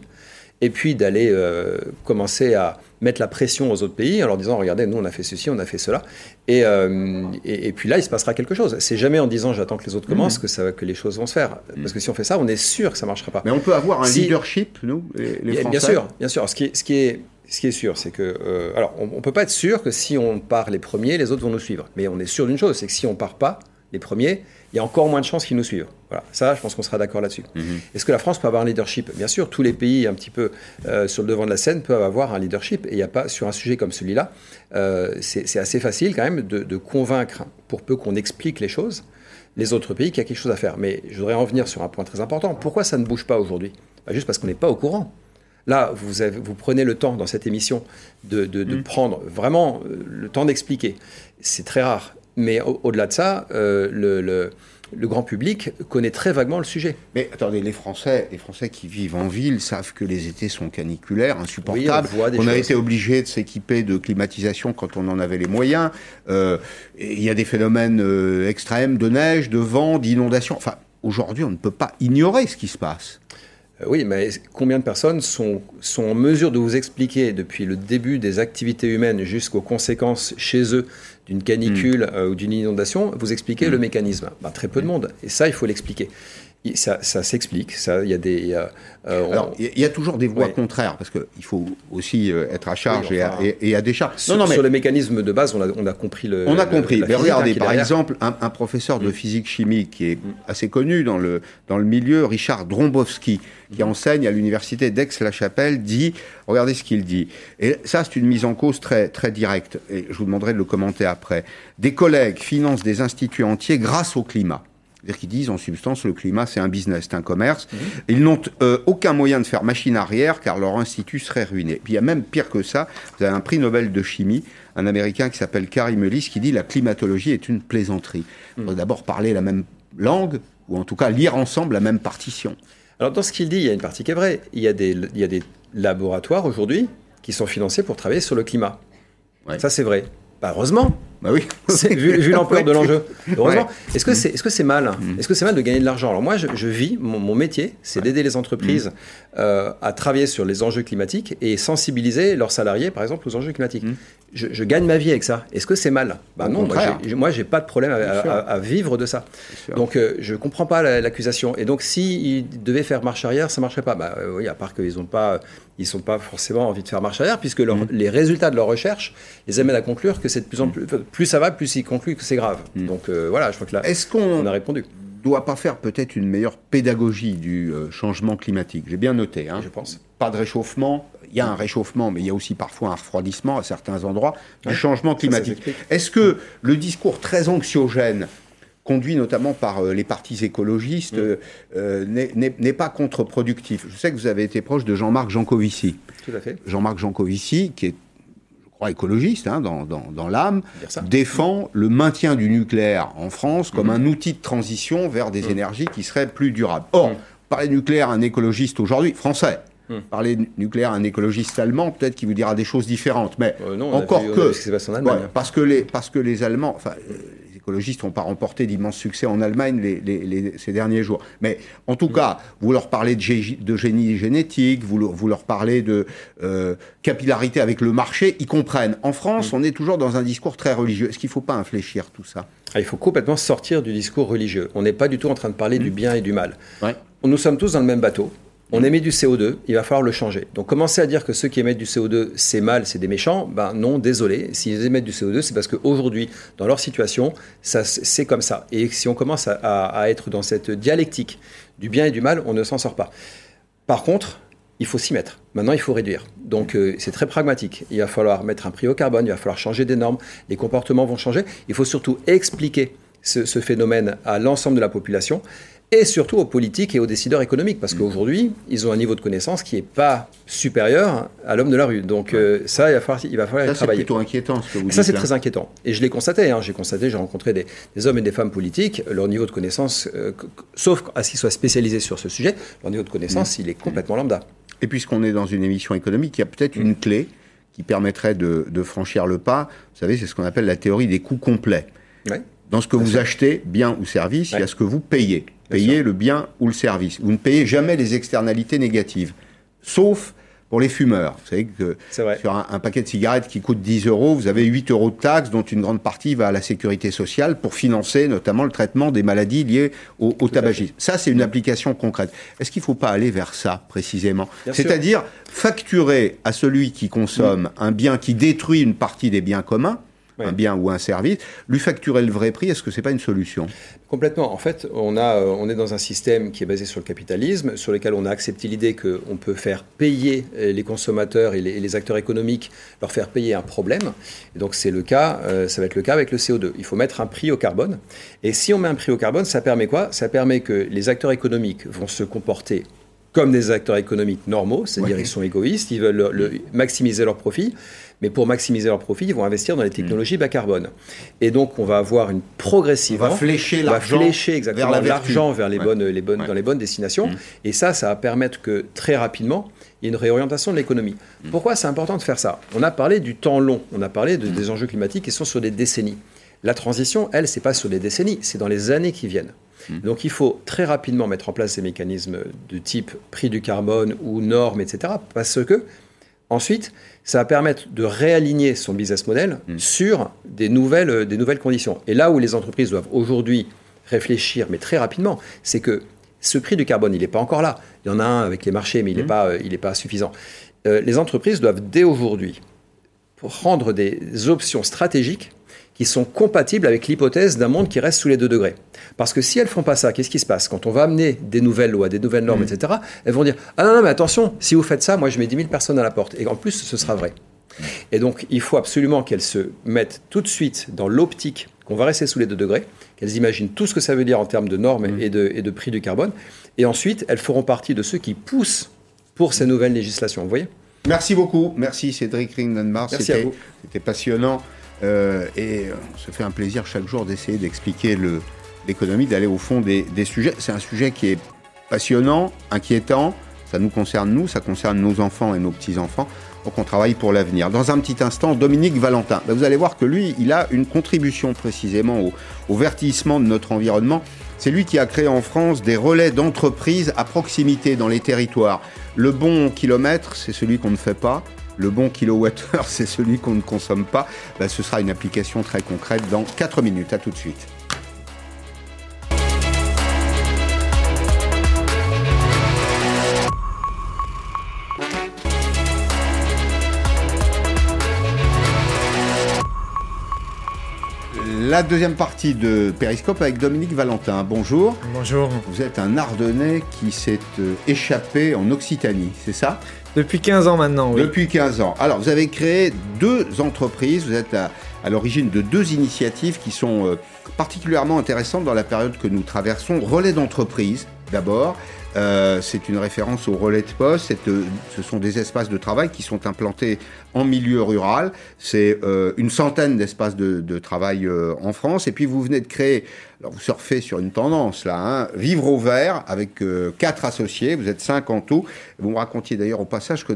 et puis d'aller euh, commencer à mettre la pression aux autres pays en leur disant regardez nous on a fait ceci on a fait cela euh, et, et, puis là il se passera quelque chose. C'est jamais en disant j'attends que les autres commencent mmh. que ça que les choses vont se faire. Parce que si on fait ça on est sûr que ça marchera pas. Mais on peut avoir un leadership nous les, Français bien sûr bien sûr. Ce qui est, ce qui est ce qui est sûr, c'est que. Euh, alors, on ne peut pas être sûr que si on part les premiers, les autres vont nous suivre. Mais on est sûr d'une chose, c'est que si on part pas les premiers, il y a encore moins de chances qu'ils nous suivent. Voilà, ça, je pense qu'on sera d'accord là-dessus. Mhm. Est-ce que la France peut avoir un leadership? Bien sûr, tous les pays un petit peu euh, sur le devant de la scène peuvent avoir un leadership. Et il n'y a pas, sur un sujet comme celui-là, euh, c'est assez facile quand même de, convaincre, pour peu qu'on explique les choses, les autres pays qu'il y a quelque chose à faire. Mais je voudrais en venir sur un point très important. Pourquoi ça ne bouge pas aujourd'hui? Bah, Juste parce qu'on n'est pas au courant. Là, vous, avez, vous, prenez le temps dans cette émission de, mhm. prendre vraiment euh, le temps d'expliquer. C'est très rare. Mais au-delà de ça, euh, le, grand public connaît très vaguement le sujet. Mais attendez, les Français, les Français qui vivent en ville savent que les étés sont caniculaires, insupportables. on, a été obligé de s'équiper de climatisation quand on en avait les moyens. Euh, il y a des phénomènes euh, extrêmes de neige, de vent, d'inondation. Enfin, aujourd'hui, on ne peut pas ignorer ce qui se passe. Oui, mais combien de personnes sont, sont en mesure de vous expliquer depuis le début des activités humaines jusqu'aux conséquences chez eux d'une canicule hmm. euh, ou d'une inondation, vous expliquez le hmm. mécanisme? Bah, Très peu de monde. Et ça, il faut l'expliquer. Ça, ça s'explique. Ça, il y a des. il y a euh, toujours des voies contraires parce qu'il faut aussi euh, être à charge et, à, et, à, des charges. Sur, non, non, mais, sur les mécanismes de base, on a, on a compris le. On a compris. mais regardez, par exemple, un, professeur de hmm. physique chimie qui est assez connu dans le dans le milieu, Richard Drombowski, qui enseigne à l'université d'Aix-la-Chapelle, dit, regardez ce qu'il dit. Et ça, c'est une mise en cause très, très directe. Et je vous demanderai de le commenter après. Des collègues financent des instituts entiers grâce au climat. C'est-à-dire qu'ils disent en substance le climat c'est un business, c'est un commerce. Mmh. Ils n'ont euh, aucun moyen de faire machine arrière car leur institut serait ruiné. Puis il y a même pire que ça, vous avez un prix Nobel de chimie, un Américain qui s'appelle Carrie Mullis qui dit la climatologie est une plaisanterie. Il mmh. faut d'abord parler la même langue ou en tout cas lire ensemble la même partition. Alors dans ce qu'il dit, il y a une partie qui est vraie. Il y a des, il y a des laboratoires aujourd'hui qui sont financés pour travailler sur le climat. Ça c'est vrai. Bah, heureusement. Bah oui. vu, vu l'ampleur de l'enjeu. Heureusement. Est-ce que c'est est -ce c'est mal mm. Est-ce que c'est mal de gagner de l'argent Alors moi, je, vis, mon, métier, c'est d'aider les entreprises mm. euh, à travailler sur les enjeux climatiques et sensibiliser leurs salariés, par exemple, aux enjeux climatiques. Mm. Je, gagne ma vie avec ça. Est-ce que c'est mal bah Non, moi, j'ai pas de problème à, vivre de ça. Donc, euh, je comprends pas l'accusation. Et donc, s'ils devaient faire marche arrière, ça marcherait pas. Bah, euh, oui, à part qu'ils n'ont pas ils sont pas forcément envie de faire marche arrière, puisque les résultats de leur recherche les amènent à conclure que c'est de plus en plus, plus ça va, plus ils concluent que c'est grave. Mm. Donc euh, voilà, je crois que là, est-ce qu'on a répondu. doit pas faire peut-être une meilleure pédagogie du euh, changement climatique? J'ai bien noté, hein. je pense. Pas de réchauffement, il y a un réchauffement, mais il y a aussi parfois un refroidissement à certains endroits du changement climatique. Est-ce que le discours très anxiogène conduit notamment par euh, les partis écologistes, mm. euh, n'est pas contre-productif? Je sais que vous avez été proche de Jean-Marc Jancovici. Tout à fait. Jean-Marc Jancovici, qui est crois, écologiste hein, dans, dans, dans l'âme, défend le maintien du nucléaire en France comme mhm. un outil de transition vers des mhm. énergies qui seraient plus durables. Or, mhm. parler nucléaire à un écologiste aujourd'hui, français, Parler nucléaire à un écologiste allemand, peut-être qu'il vous dira des choses différentes. Mais euh, encore que, parce que les parce que les Allemands, enfin, écologistes n'ont pas remporté d'immenses succès en Allemagne ces derniers jours. Mais en tout cas, vous leur parlez de, génie génétique, vous, vous leur parlez de euh, capillarité avec le marché, ils comprennent. En France, mm. on est toujours dans un discours très religieux. Est-ce qu'il ne faut pas infléchir tout ça? Ah, Il faut complètement sortir du discours religieux. On n'est pas du tout en train de parler du mm. bien et du mal. Nous sommes tous dans le même bateau on émet du CO2, il va falloir le changer. Donc commencer à dire que ceux qui émettent du CO2, c'est mal, c'est des méchants, ben non, désolé. S'ils émettent du CO2, c'est parce qu'aujourd'hui, dans leur situation, c'est comme ça. Et si on commence à, être dans cette dialectique du bien et du mal, on ne s'en sort pas. Par contre, il faut s'y mettre. Maintenant, il faut réduire. Donc, euh, c'est très pragmatique. Il va falloir mettre un prix au carbone, il va falloir changer des normes, les comportements vont changer. Il faut surtout expliquer ce phénomène à l'ensemble de la population et surtout aux politiques et aux décideurs économiques, parce mm. qu'aujourd'hui, ils ont un niveau de connaissance qui n'est pas supérieur à l'homme de la rue. Donc euh, ça, il va falloir, il va falloir ça, travailler. C'est plutôt inquiétant ce que vous Ça, c'est très inquiétant. Et je l'ai constaté. Hein. j'ai constaté, j'ai rencontré des, hommes et des femmes politiques, leur niveau de connaissance, euh, sauf à ce qu'ils soient spécialisés sur ce sujet, leur niveau de connaissance, mm. il est complètement lambda. Et puisqu'on est dans une émission économique, il y a peut-être une mm. clé qui permettrait de, franchir le pas. Vous savez, c'est ce qu'on appelle la théorie des coûts complets. Dans ce que vous achetez, bien ou service, il y a ce que vous payez payer le bien ou le service. Vous ne payez jamais les externalités négatives, sauf pour les fumeurs. Vous savez que sur un, paquet de cigarettes qui coûte 10 euros, vous avez 8 euros de taxes, dont une grande partie va à la sécurité sociale pour financer notamment le traitement des maladies liées au, tabagisme. Ça, c'est une application concrète. Est-ce qu'il ne faut pas aller vers ça, précisément C'est-à-dire facturer à celui qui consomme un bien qui détruit une partie des biens communs, un bien ou un service, lui facturer le vrai prix, est-ce que c'est pas une solution? Complètement. En fait, on, a, euh, on est dans un système qui est basé sur le capitalisme, sur lequel on a accepté l'idée qu'on peut faire payer euh, les consommateurs et les, acteurs économiques, leur faire payer un problème. Et donc c'est le cas, euh, ça va être le cas avec le CO2. Il faut mettre un prix au carbone. Et si on met un prix au carbone, ça permet quoi? Ça permet que les acteurs économiques vont se comporter comme des acteurs économiques normaux, c'est-à-dire ils sont égoïstes, ils veulent maximiser leur profit, mais pour maximiser leur profit, ils vont investir dans les technologies bas carbone. Et donc on va avoir une progressive. On va flécher l'argent. vers les bonnes, les bonnes, dans les bonnes destinations. Mm. Et ça, ça va permettre que très rapidement, il y ait une réorientation de l'économie. Mm. Pourquoi c'est important de faire ça? On a parlé du temps long, on a parlé de, mm. des enjeux climatiques qui sont sur des décennies. La transition, elle, c'est pas sur des décennies, c'est dans les années qui viennent. Donc il faut très rapidement mettre en place ces mécanismes de type prix du carbone ou normes, etc. Parce que ensuite, ça va permettre de réaligner son business model mm. sur des nouvelles, des nouvelles conditions. Et là où les entreprises doivent aujourd'hui réfléchir, mais très rapidement, c'est que ce prix du carbone, il n'est pas encore là. Il y en a un avec les marchés, mais il n'est mm. pas, il pas suffisant. Euh, les entreprises doivent dès aujourd'hui prendre des options stratégiques qui sont compatibles avec l'hypothèse d'un monde qui reste sous les 2 degrés. Parce que si elles font pas ça, qu'est-ce qui se passe Quand on va amener des nouvelles lois, des nouvelles normes, mm. etc., elles vont dire Ah non, non, mais attention, si vous faites ça, moi je mets 10 000 personnes à la porte. Et en plus, ce sera vrai. Et donc, il faut absolument qu'elles se mettent tout de suite dans l'optique qu'on va rester sous les 2 degrés, qu'elles imaginent tout ce que ça veut dire en termes de normes mm. et, de, et de prix du carbone. Et ensuite, elles feront partie de ceux qui poussent pour ces nouvelles législations. Vous voyez? Merci beaucoup. Merci Cédric Rindenmar. Merci à vous. C'était passionnant. Euh, et on se fait un plaisir chaque jour d'essayer d'expliquer l'économie, d'aller au fond des, sujets. C'est un sujet qui est passionnant, inquiétant. Ça nous concerne nous, ça concerne nos enfants et nos petits-enfants. Donc on travaille pour l'avenir. Dans un petit instant, Dominique Valentin. Ben, vous allez voir que lui, il a une contribution précisément au, au vertissement de notre environnement. C'est lui qui a créé en France des relais d'entreprises à proximité dans les territoires. Le bon kilomètre, c'est celui qu'on ne fait pas. Le bon kilowattheure, c'est celui qu'on ne consomme pas. Bah, ce sera une application très concrète dans 4 minutes. À tout de suite. La deuxième partie de Périscope avec Dominique Valentin. Bonjour. Bonjour. Vous êtes un Ardennais qui s'est euh, échappé en Occitanie, c'est ça? Depuis 15 ans maintenant, oui. Depuis 15 ans. Alors, vous avez créé deux entreprises, vous êtes à, l'origine de deux initiatives qui sont euh, particulièrement intéressantes dans la période que nous traversons. Relais d'entreprise, d'abord, euh, c'est une référence au relais de poste. Euh, ce sont des espaces de travail qui sont implantés en milieu rural. C'est euh, une centaine d'espaces de, travail en France. Et puis vous venez de créer, alors vous surfez sur une tendance là, hein, Vivre au vert avec quatre associés. Vous êtes cinq en tout. Vous me racontiez d'ailleurs au passage que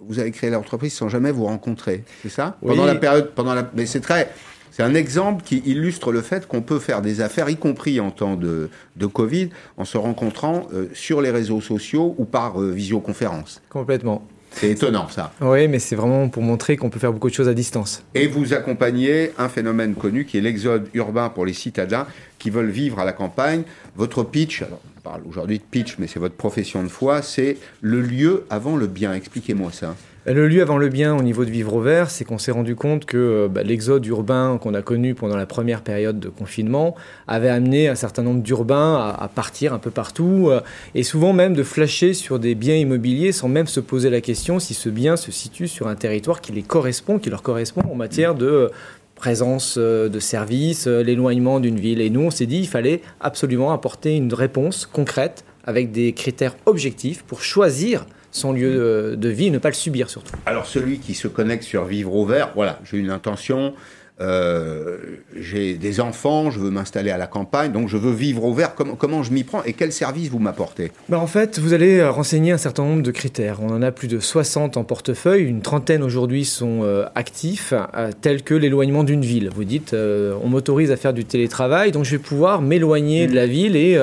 vous avez créé l'entreprise sans jamais vous rencontrer. C'est ça? Pendant la période, pendant la, mais c'est très c'est un exemple qui illustre le fait qu'on peut faire des affaires, y compris en temps de, Covid, en se rencontrant euh, sur les réseaux sociaux ou par euh, visioconférence. Complètement. C'est étonnant ça. Oui, mais c'est vraiment pour montrer qu'on peut faire beaucoup de choses à distance. Et vous accompagnez un phénomène connu qui est l'exode urbain pour les citadins qui veulent vivre à la campagne. Votre pitch, alors on parle aujourd'hui de pitch, mais c'est votre profession de foi, c'est le lieu avant le bien. Expliquez-moi ça. Le lieu avant le bien au niveau de Vivre au Vert, c'est qu'on s'est rendu compte que euh, bah, l'exode urbain qu'on a connu pendant la première période de confinement avait amené un certain nombre d'urbains à, partir un peu partout euh, et souvent même de flasher sur des biens immobiliers sans même se poser la question si ce bien se situe sur un territoire qui les correspond, qui leur correspond en matière de euh, présence de services, l'éloignement d'une ville. Et nous, on s'est dit il fallait absolument apporter une réponse concrète avec des critères objectifs pour choisir son lieu de, vie ne pas le subir surtout. Alors celui qui se connecte sur Vivre au vert, voilà, j'ai une intention, euh, j'ai des enfants, je veux m'installer à la campagne, donc je veux vivre au vert. Comment, je m'y prends et quel service vous m'apportez? Ben En fait, vous allez euh, renseigner un certain nombre de critères. On en a plus de 60 en portefeuille, une trentaine aujourd'hui sont euh, actifs, tels que l'éloignement d'une ville. Vous dites, on m'autorise à faire du télétravail, donc je vais pouvoir m'éloigner de la ville et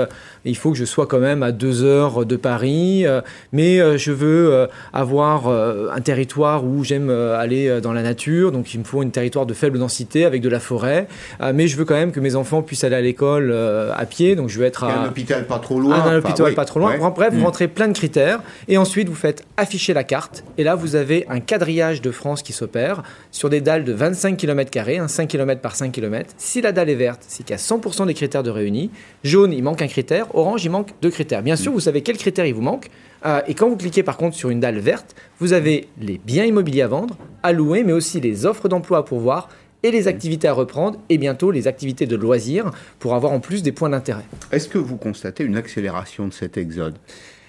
il faut que je sois quand même à deux heures de Paris, mais je veux avoir un territoire où j'aime aller dans la nature, donc il me faut un territoire de faible densité avec de la forêt, euh, mais je veux quand même que mes enfants puissent aller à l'école euh, à pied, donc je veux être à un hôpital pas trop loin. Un hôpital pas trop loin. Bref, vous mm. rentrez plein de critères et ensuite vous faites afficher la carte et là vous avez un quadrillage de France qui s'opère sur des dalles de 25 km, 5 km par 5 km. Si la dalle est verte, c'est qu'il y a 100% des critères de réunis. Jaune, il manque un critère. Orange, il manque deux critères. Bien sûr, mm. vous savez quel critère il vous manque. Euh, et quand vous cliquez par contre sur une dalle verte, vous avez les biens immobiliers à vendre, à louer, mais aussi les offres d'emploi à pourvoir et les activités à reprendre et bientôt les activités de loisirs pour avoir en plus des points d'intérêt. Est-ce que vous constatez une accélération de cet exode?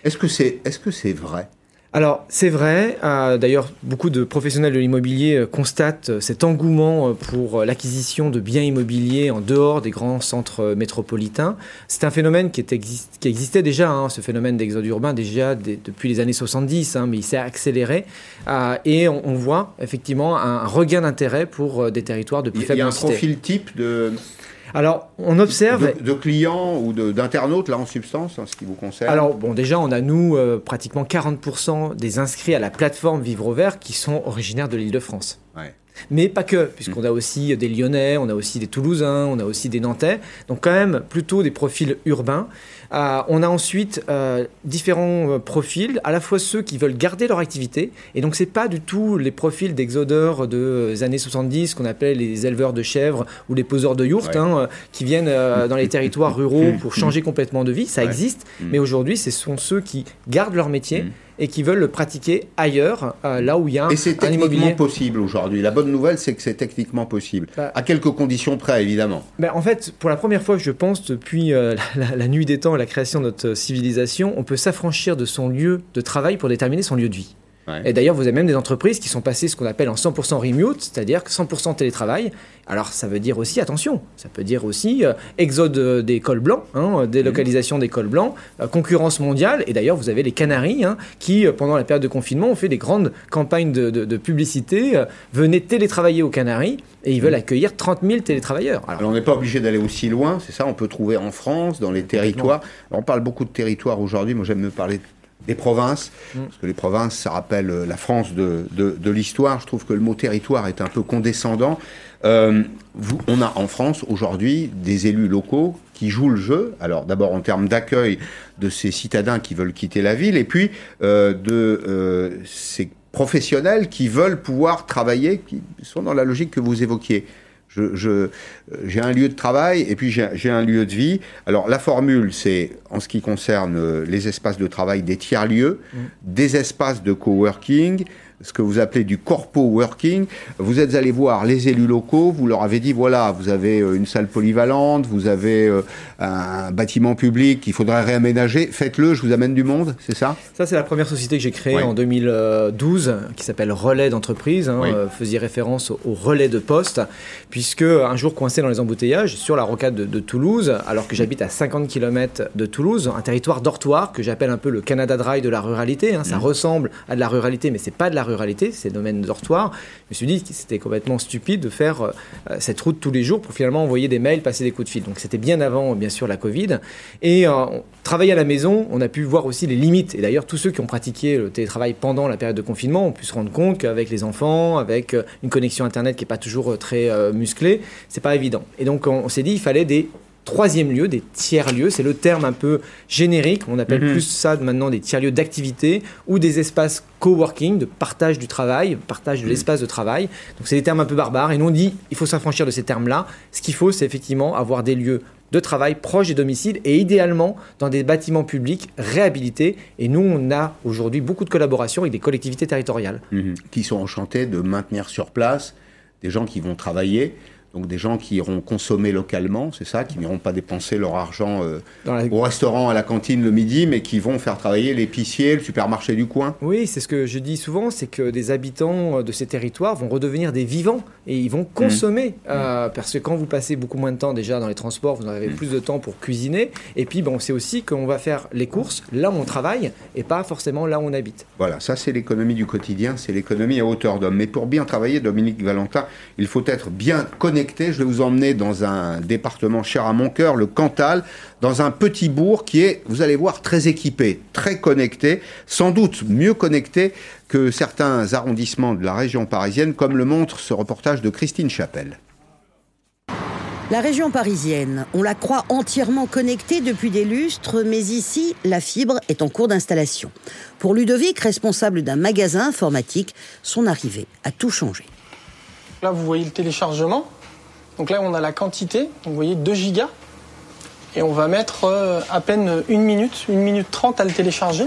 Est-ce que c'est est -ce vrai? Alors c'est vrai, euh, d'ailleurs beaucoup de professionnels de l'immobilier euh, constatent euh, cet engouement pour l'acquisition de biens immobiliers en dehors des grands centres métropolitains. C'est un phénomène qui, est qui existait déjà, hein, ce phénomène d'exode urbain déjà depuis les années 70, hein, mais il s'est accéléré et on, voit effectivement un regain d'intérêt pour des territoires de plus faible densité. Il y a un profil type de alors, on observe. De, clients ou d'internautes, là, en substance, en ce qui vous concerne Alors, bon, déjà, on a, nous, euh, pratiquement 40% des inscrits à la plateforme Vivre au Vert qui sont originaires de l'île de France. Mais pas que, puisqu'on a aussi des Lyonnais, on a aussi des Toulousains, on a aussi des Nantais. Donc, quand même, plutôt des profils urbains. Euh, on a ensuite euh, différents euh, profils, à la fois ceux qui veulent garder leur activité, et donc c'est pas du tout les profils d'exodeurs des années 70 qu'on appelait les éleveurs de chèvres ou les poseurs de yourtes, hein, qui viennent dans les territoires ruraux pour changer complètement de vie. Ça existe, mm. mais aujourd'hui, ce sont ceux qui gardent leur métier. Et qui veulent le pratiquer ailleurs, euh, là où il y a et c'est techniquement possible aujourd'hui. La bonne nouvelle, c'est que c'est techniquement possible, bah. à quelques conditions près, évidemment. Bah, en fait, pour la première fois, je pense, depuis euh, la, nuit des temps et la création de notre civilisation, on peut s'affranchir de son lieu de travail pour déterminer son lieu de vie. Et d'ailleurs, vous avez même des entreprises qui sont passées ce qu'on appelle en 100% remote, c'est-à-dire 100% télétravail. Alors, ça veut dire aussi, attention, ça peut dire aussi euh, exode euh, des cols blancs, hein, délocalisation des cols blancs, euh, concurrence mondiale. Et d'ailleurs, vous avez les Canaries hein, qui, pendant la période de confinement, ont fait des grandes campagnes de, publicité. venez télétravailler aux Canaries et ils veulent accueillir 30 000 télétravailleurs. Alors, on n'est pas obligé d'aller aussi loin, c'est ça, on peut trouver en France, dans les territoires. on parle beaucoup de territoires aujourd'hui, moi j'aime me parler de des provinces, parce que les provinces, ça rappelle euh, la France de, de, l'histoire. Je trouve que le mot territoire est un peu condescendant. Euh, vous, on a en France aujourd'hui des élus locaux qui jouent le jeu. Alors d'abord en termes d'accueil de ces citadins qui veulent quitter la ville, et puis euh, de ces professionnels qui veulent pouvoir travailler, qui sont dans la logique que vous évoquiez. J'ai un lieu de travail et puis j'ai un lieu de vie. Alors la formule, c'est en ce qui concerne euh, les espaces de travail des tiers-lieux, mmh. des espaces de coworking, ce que vous appelez du corpo working. Vous êtes allé voir les élus locaux, vous leur avez dit voilà, vous avez euh, une salle polyvalente, vous avez euh, un bâtiment public qu'il faudrait réaménager, faites-le, je vous amène du monde, c'est ça? Ça, c'est la première société que j'ai créée en 2012 qui s'appelle Relais d'entreprise, hein, euh, faisait référence au, relais de poste, puisque un jour coincé dans les embouteillages sur la rocade de, Toulouse, alors que j'habite à 50 km de Toulouse, un territoire dortoir que j'appelle un peu le Canada Dry de la ruralité. Hein, ça mmh. ressemble à de la ruralité, mais c'est pas de la ruralité, c'est domaine dortoir. Je me suis dit que c'était complètement stupide de faire euh, cette route tous les jours pour finalement envoyer des mails, passer des coups de fil. Donc c'était bien avant, bien sûr, la Covid. Et euh, travailler à la maison, on a pu voir aussi les limites. Et d'ailleurs, tous ceux qui ont pratiqué le télétravail pendant la période de confinement ont pu se rendre compte qu'avec les enfants, avec euh, une connexion Internet qui n'est pas toujours très musclée, c'est pas évident. Et donc on s'est dit il fallait des troisième lieu, des tiers-lieux. C'est le terme un peu générique. On appelle mhm. plus ça maintenant des tiers-lieux d'activité ou des espaces coworking, de partage du travail, partage de mhm. l'espace de travail. Donc c'est des termes un peu barbares. Et nous on dit il faut s'affranchir de ces termes-là. Ce qu'il faut, c'est effectivement avoir des lieux de travail proches des domiciles et idéalement dans des bâtiments publics réhabilités. Et nous, on a aujourd'hui beaucoup de collaborations avec des collectivités territoriales. Mhm. Qui sont enchantées de maintenir sur place des gens qui vont travailler donc des gens qui iront consommer localement, c'est ça, qui n'iront pas dépenser leur argent euh, au restaurant, à la cantine le midi, mais qui vont faire travailler l'épicier, le supermarché du coin. Oui, c'est ce que je dis souvent, c'est que des habitants euh, de ces territoires vont redevenir des vivants et ils vont consommer. Mmh. Euh, parce que quand vous passez beaucoup moins de temps déjà dans les transports, vous en avez mmh. plus de temps pour cuisiner. Et puis, bon, c'est aussi qu'on va faire les courses là où on travaille et pas forcément là où on habite. Voilà, ça c'est l'économie du quotidien, c'est l'économie à hauteur d'homme. Mais pour bien travailler, Dominique Valentin, il faut être bien connecté je vais vous emmener dans un département cher à mon cœur, le Cantal, dans un petit bourg qui est, vous allez voir, très équipé, très connecté, sans doute mieux connecté que certains arrondissements de la région parisienne, comme le montre ce reportage de Christine Chapelle. La région parisienne, on la croit entièrement connectée depuis des lustres, mais ici, la fibre est en cours d'installation. Pour Ludovic, responsable d'un magasin informatique, son arrivée a tout changé. Là, vous voyez le téléchargement. Donc là, on a la quantité, donc vous voyez 2 gigas. Et on va mettre euh, à peine une minute, une minute trente à le télécharger.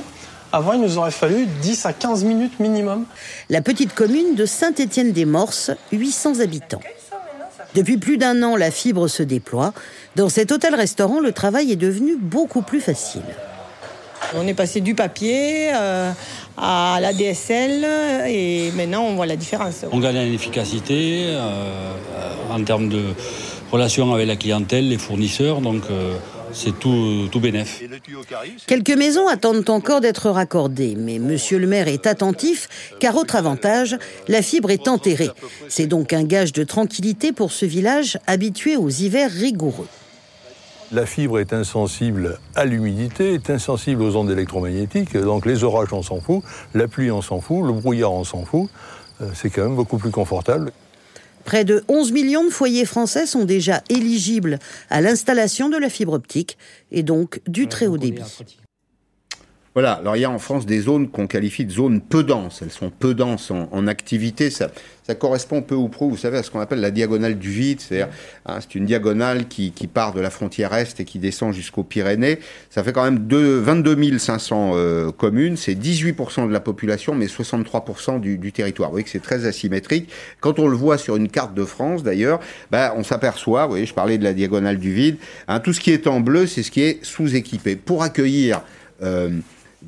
Avant, il nous aurait fallu 10 à 15 minutes minimum. La petite commune de Saint-Étienne-des-Morses, 800 habitants. Depuis plus d'un an, la fibre se déploie. Dans cet hôtel-restaurant, le travail est devenu beaucoup plus facile. On est passé du papier euh, à la DSL et maintenant on voit la différence. On gagne en efficacité euh, en termes de relations avec la clientèle, les fournisseurs, donc euh, c'est tout, tout bénef. Quelques maisons attendent encore d'être raccordées, mais monsieur le maire est attentif car autre avantage, la fibre est enterrée. C'est donc un gage de tranquillité pour ce village habitué aux hivers rigoureux. La fibre est insensible à l'humidité, est insensible aux ondes électromagnétiques, donc les orages on s'en fout, la pluie on s'en fout, le brouillard on s'en fout. Euh, c'est quand même beaucoup plus confortable. Près de 11 millions de foyers français sont déjà éligibles à l'installation de la fibre optique et donc du très haut débit. Voilà, alors il y a en France des zones qu'on qualifie de zones peu denses. Elles sont peu denses en, activité. Ça, ça, correspond peu ou prou, vous savez, à ce qu'on appelle la diagonale du vide. C'est-à-dire, hein, c'est une diagonale qui, qui, part de la frontière est et qui descend jusqu'aux Pyrénées. Ça fait quand même 22 500 euh, communes. C'est 18% de la population, mais 63% du, du, territoire. Vous voyez que c'est très asymétrique. Quand on le voit sur une carte de France, d'ailleurs, bah, on s'aperçoit, vous voyez, je parlais de la diagonale du vide, hein, tout ce qui est en bleu, c'est ce qui est sous-équipé. Pour accueillir... Euh,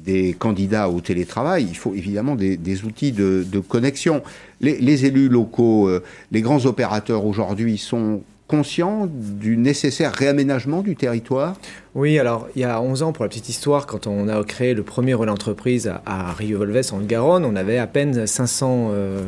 des candidats au télétravail, il faut évidemment des, outils de, connexion. Les, élus locaux, euh, les grands opérateurs aujourd'hui sont conscients du nécessaire réaménagement du territoire? Oui, alors il y a 11 ans, pour la petite histoire, quand on a créé le premier relais entreprise à, Rio Volves en Garonne, on avait à peine 500, euh,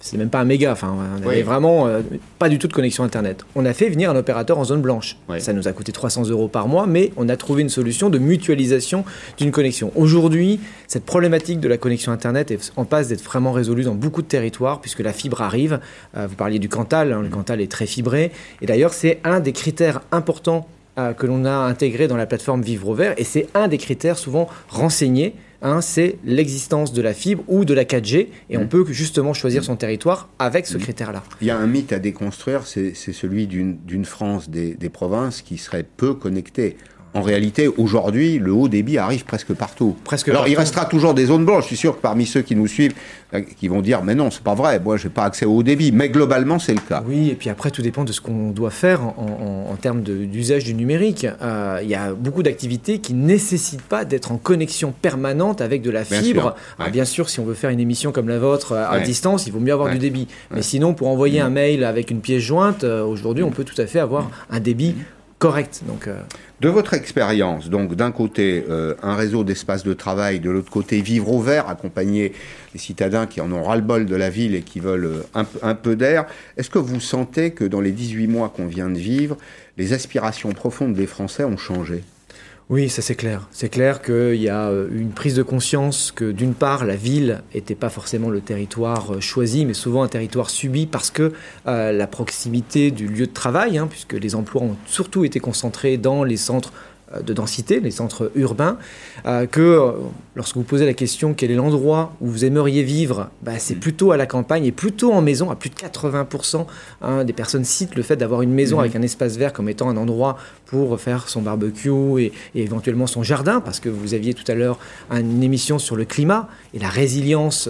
c'est même pas un méga, enfin on avait vraiment euh, pas du tout de connexion Internet. On a fait venir un opérateur en zone blanche. Ça nous a coûté 300 euros par mois, mais on a trouvé une solution de mutualisation d'une connexion. Aujourd'hui, cette problématique de la connexion Internet est en passe d'être vraiment résolue dans beaucoup de territoires, puisque la fibre arrive. Euh, vous parliez du Cantal, hein, le Cantal est très fibré, et d'ailleurs c'est un des critères importants que l'on a intégré dans la plateforme Vivre au Vert, et c'est un des critères souvent renseignés c'est l'existence de la fibre ou de la 4G, et on mmh. peut justement choisir son territoire avec ce mmh. critère-là. Il y a un mythe à déconstruire, c'est celui d'une France des, des, provinces qui serait peu connectée. En réalité, aujourd'hui, le haut débit arrive presque partout. Presque Alors, il restera toujours des zones blanches. Je suis sûr que parmi ceux qui nous suivent, euh, qui vont dire, mais non, c'est pas vrai. Moi, j'ai pas accès au haut débit. Mais globalement, c'est le cas. Oui, et puis après, tout dépend de ce qu'on doit faire en, termes d'usage du numérique. Euh, il y a beaucoup d'activités qui nécessitent pas d'être en connexion permanente avec de la fibre. Bien sûr, si on veut faire une émission comme la vôtre euh, à distance, il vaut mieux avoir du débit. Mais sinon, pour envoyer un mail avec une pièce jointe, aujourd'hui, on peut tout à fait avoir un débit correct. Donc, euh. De votre expérience, donc d'un côté euh, un réseau d'espaces de travail, de l'autre côté vivre au vert, accompagner les citadins qui en ont ras-le-bol de la ville et qui veulent euh, un peu d'air, est-ce que vous sentez que dans les 18 mois qu'on vient de vivre, les aspirations profondes des Français ont changé? Oui, ça c'est clair. C'est clair qu'il y a euh, une prise de conscience que d'une part, la ville n'était pas forcément le territoire euh, choisi, mais souvent un territoire subi parce que euh, la proximité du lieu de travail, hein, puisque les emplois ont surtout été concentrés dans les centres euh, de densité, les centres urbains, euh, que euh, lorsque vous posez la question quel est l'endroit où vous aimeriez vivre, bah, c'est mm. plutôt à la campagne et plutôt en maison. À plus de 80% hein, des personnes citent le fait d'avoir une maison mm-hmm. avec un espace vert comme étant un endroit pour faire son barbecue et, éventuellement son jardin, parce que vous aviez tout à l'heure une émission sur le climat et la résilience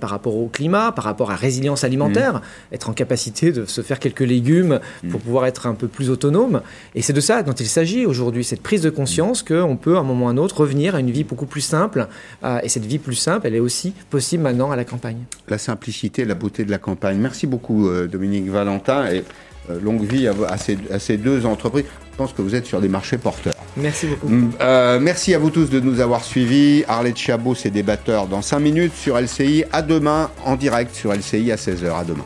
par rapport au climat, par rapport à la résilience alimentaire, mm. être en capacité de se faire quelques légumes pour mm. pouvoir être un peu plus autonome. Et c'est de ça dont il s'agit aujourd'hui, cette prise de conscience qu'on peut à un moment ou à un autre revenir à une vie beaucoup plus simple. Euh, et cette vie plus simple, elle est aussi possible maintenant à la campagne. La simplicité, la beauté de la campagne. Merci beaucoup euh, Dominique Valentin et euh, longue vie à, ces, deux entreprises. Je pense que vous êtes sur des marchés porteurs. Merci beaucoup. Mm, merci à vous tous de nous avoir suivis. Arlette Chabot, ses débatteurs dans 5 minutes sur LCI. À demain en direct sur LCI à 16h. À demain.